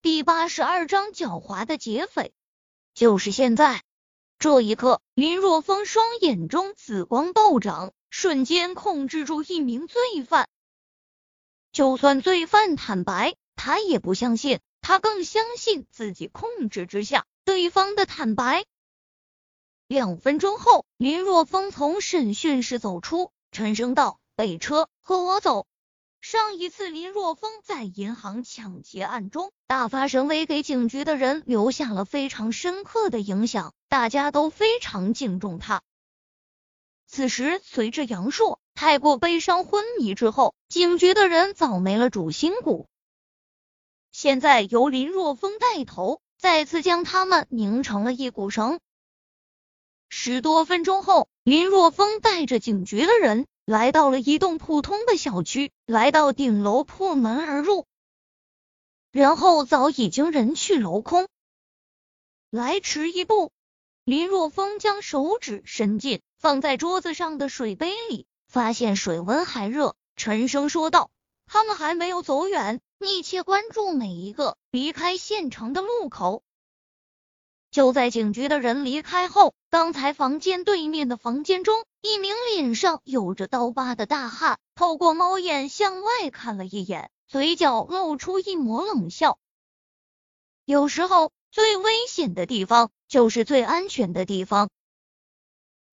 第八十二章狡猾的劫匪。就是现在，这一刻，林若风双眼中紫光暴涨，瞬间控制住一名罪犯。就算罪犯坦白，他也不相信，他更相信自己控制之下对方的坦白。两分钟后，林若风从审讯室走出，沉声道：“备车，和我走。”上一次林若风在银行抢劫案中大发神威，给警局的人留下了非常深刻的影响，大家都非常敬重他。此时，随着杨硕太过悲伤昏迷之后，警局的人早没了主心骨。现在由林若风带头，再次将他们拧成了一股绳。十多分钟后，林若风带着警局的人。来到了一栋普通的小区，来到顶楼破门而入，然后早已经人去楼空。来迟一步，林若风将手指伸进放在桌子上的水杯里，发现水温还热，沉声说道：“他们还没有走远，密切关注每一个离开县城的路口。”就在警局的人离开后，刚才房间对面的房间中，一名脸上有着刀疤的大汉透过猫眼向外看了一眼，嘴角露出一抹冷笑。有时候，最危险的地方就是最安全的地方。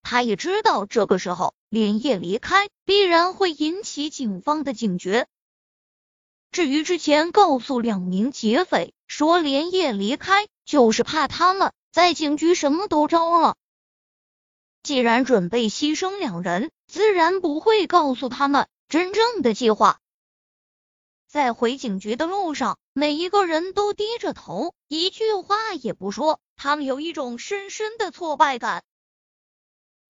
他也知道，这个时候连夜离开必然会引起警方的警觉。至于之前告诉两名劫匪说连夜离开，就是怕他们在警局什么都招了。既然准备牺牲两人，自然不会告诉他们真正的计划。在回警局的路上，每一个人都低着头，一句话也不说。他们有一种深深的挫败感。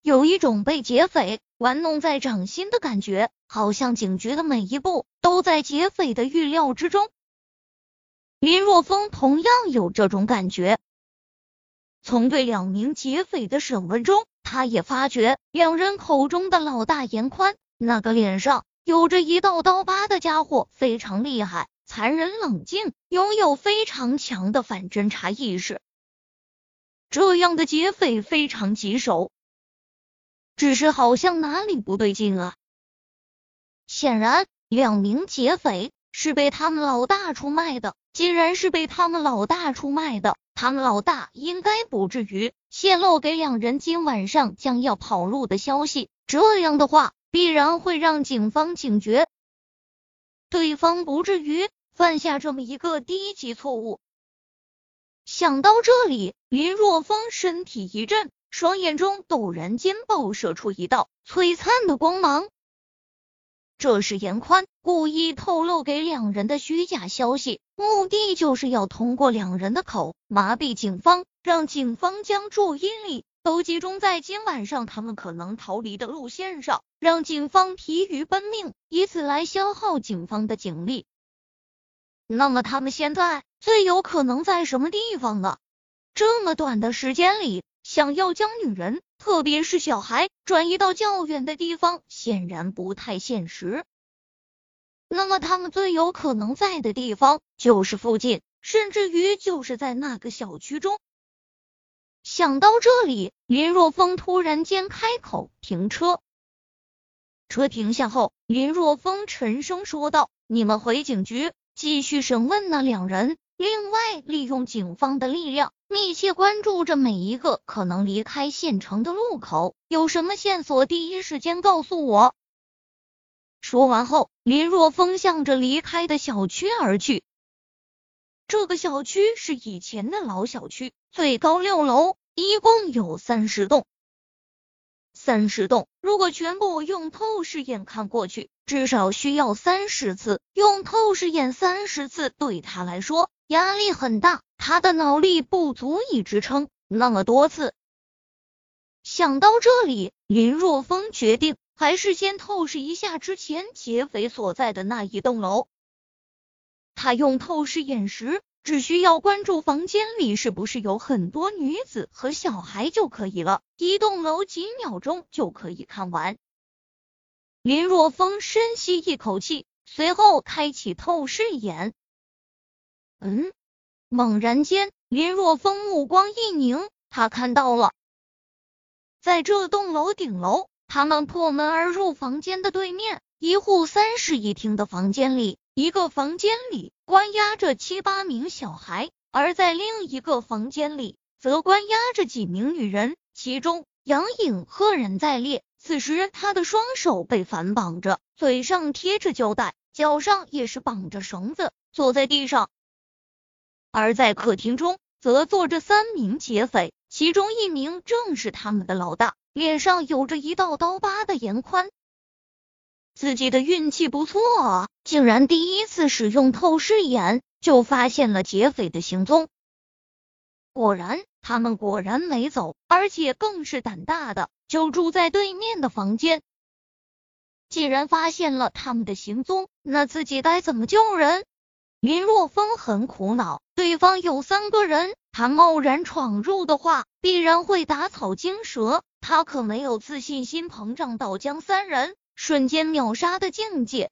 有一种被劫匪玩弄在掌心的感觉，好像警局的每一步都在劫匪的预料之中。林若风同样有这种感觉。从对两名劫匪的审问中，他也发觉两人口中的老大严宽，那个脸上有着一道刀疤的家伙非常厉害，残忍冷静，拥有非常强的反侦查意识。这样的劫匪非常棘手。只是好像哪里不对劲啊！显然，两名劫匪是被他们老大出卖的。既然是被他们老大出卖的，他们老大应该不至于泄露给两人今晚上将要跑路的消息。这样的话，必然会让警方警觉，对方不至于犯下这么一个低级错误。想到这里，林若风身体一震。双眼中陡然间爆射出一道璀璨的光芒，这是严宽故意透露给两人的虚假消息，目的就是要通过两人的口麻痹警方，让警方将注意力都集中在今晚上他们可能逃离的路线上，让警方疲于奔命，以此来消耗警方的警力。那么他们现在最有可能在什么地方呢？这么短的时间里。想要将女人，特别是小孩，转移到较远的地方，显然不太现实。那么，他们最有可能在的地方就是附近，甚至于就是在那个小区中。想到这里，林若风突然间开口停车。车停下后，林若风沉声说道：“你们回警局继续审问那两人。”另外，利用警方的力量，密切关注着每一个可能离开县城的路口。有什么线索，第一时间告诉我。说完后，林若风向着离开的小区而去。这个小区是以前的老小区，最高六楼，一共有三十栋。三十栋，如果全部用透视眼看过去，至少需要三十次。用透视眼三十次，对他来说。压力很大，他的脑力不足以支撑那么多次。想到这里，林若风决定还是先透视一下之前劫匪所在的那一栋楼。他用透视眼时，只需要关注房间里是不是有很多女子和小孩就可以了，一栋楼几秒钟就可以看完。林若风深吸一口气，随后开启透视眼。嗯，猛然间，林若风目光一凝，他看到了，在这栋楼顶楼，他们破门而入房间的对面，一户三室一厅的房间里，一个房间里关押着七八名小孩，而在另一个房间里，则关押着几名女人，其中杨颖赫然在列。此时，他的双手被反绑着，嘴上贴着胶带，脚上也是绑着绳子，坐在地上。而在客厅中，则坐着三名劫匪，其中一名正是他们的老大，脸上有着一道刀疤的严宽。自己的运气不错啊，竟然第一次使用透视眼就发现了劫匪的行踪。果然，他们果然没走，而且更是胆大的。就住在对面的房间。既然发现了他们的行踪，那自己该怎么救人？林若风很苦恼，对方有三个人，他贸然闯入的话，必然会打草惊蛇。他可没有自信心膨胀到将三人瞬间秒杀的境界。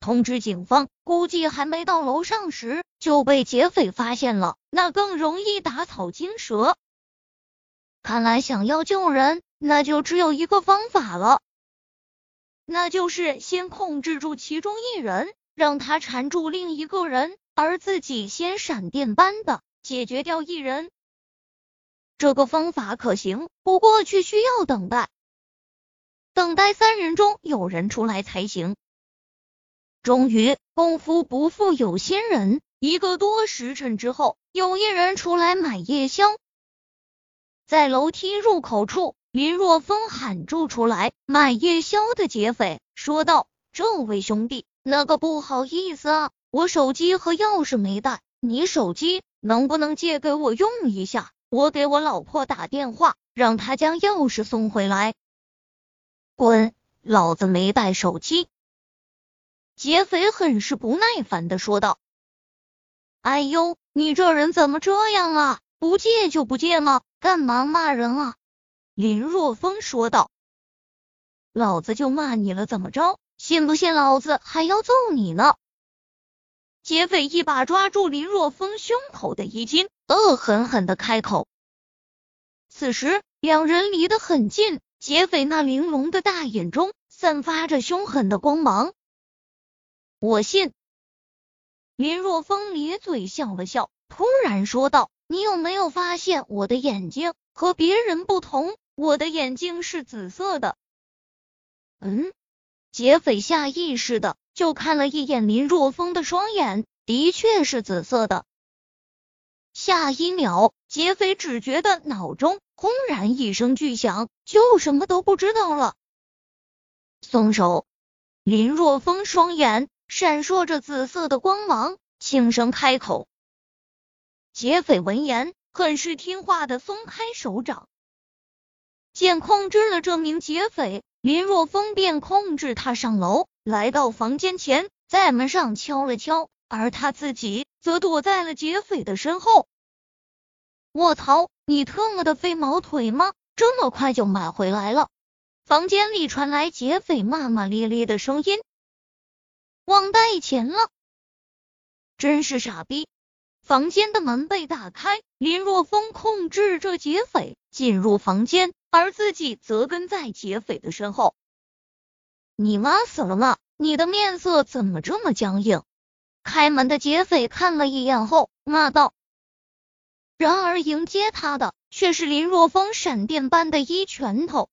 通知警方，估计还没到楼上时就被劫匪发现了，那更容易打草惊蛇。看来想要救人，那就只有一个方法了，那就是先控制住其中一人，让他缠住另一个人，而自己先闪电般的解决掉一人。这个方法可行，不过却需要等待，等待三人中有人出来才行。终于，功夫不负有心人，一个多时辰之后，有一人出来买夜宵。在楼梯入口处，林若风喊住出来买夜宵的劫匪，说道：“这位兄弟，那个不好意思啊，我手机和钥匙没带，你手机能不能借给我用一下？我给我老婆打电话，让她将钥匙送回来。”滚，老子没带手机！劫匪很是不耐烦的说道：“哎呦，你这人怎么这样啊？不借就不借吗？”干嘛骂人啊？林若风说道：“老子就骂你了，怎么着？信不信老子还要揍你呢？”劫匪一把抓住林若风胸口的衣襟，恶狠狠的开口。此时两人离得很近，劫匪那玲珑的大眼中散发着凶狠的光芒。我信。林若风咧嘴笑了笑，突然说道。你有没有发现我的眼睛和别人不同？我的眼睛是紫色的。嗯，劫匪下意识的就看了一眼林若风的双眼，的确是紫色的。下一秒，劫匪只觉得脑中轰然一声巨响，就什么都不知道了。松手！林若风双眼闪烁着紫色的光芒，轻声开口。劫匪闻言，很是听话的松开手掌。见控制了这名劫匪，林若风便控制他上楼，来到房间前，在门上敲了敲，而他自己则躲在了劫匪的身后。卧槽，你特么的飞毛腿吗？这么快就买回来了？房间里传来劫匪骂骂咧咧的声音。忘带钱了，真是傻逼。房间的门被打开，林若风控制着劫匪进入房间，而自己则跟在劫匪的身后。你妈死了吗？你的面色怎么这么僵硬？开门的劫匪看了一眼后骂道。然而迎接他的却是林若风闪电般的一拳头，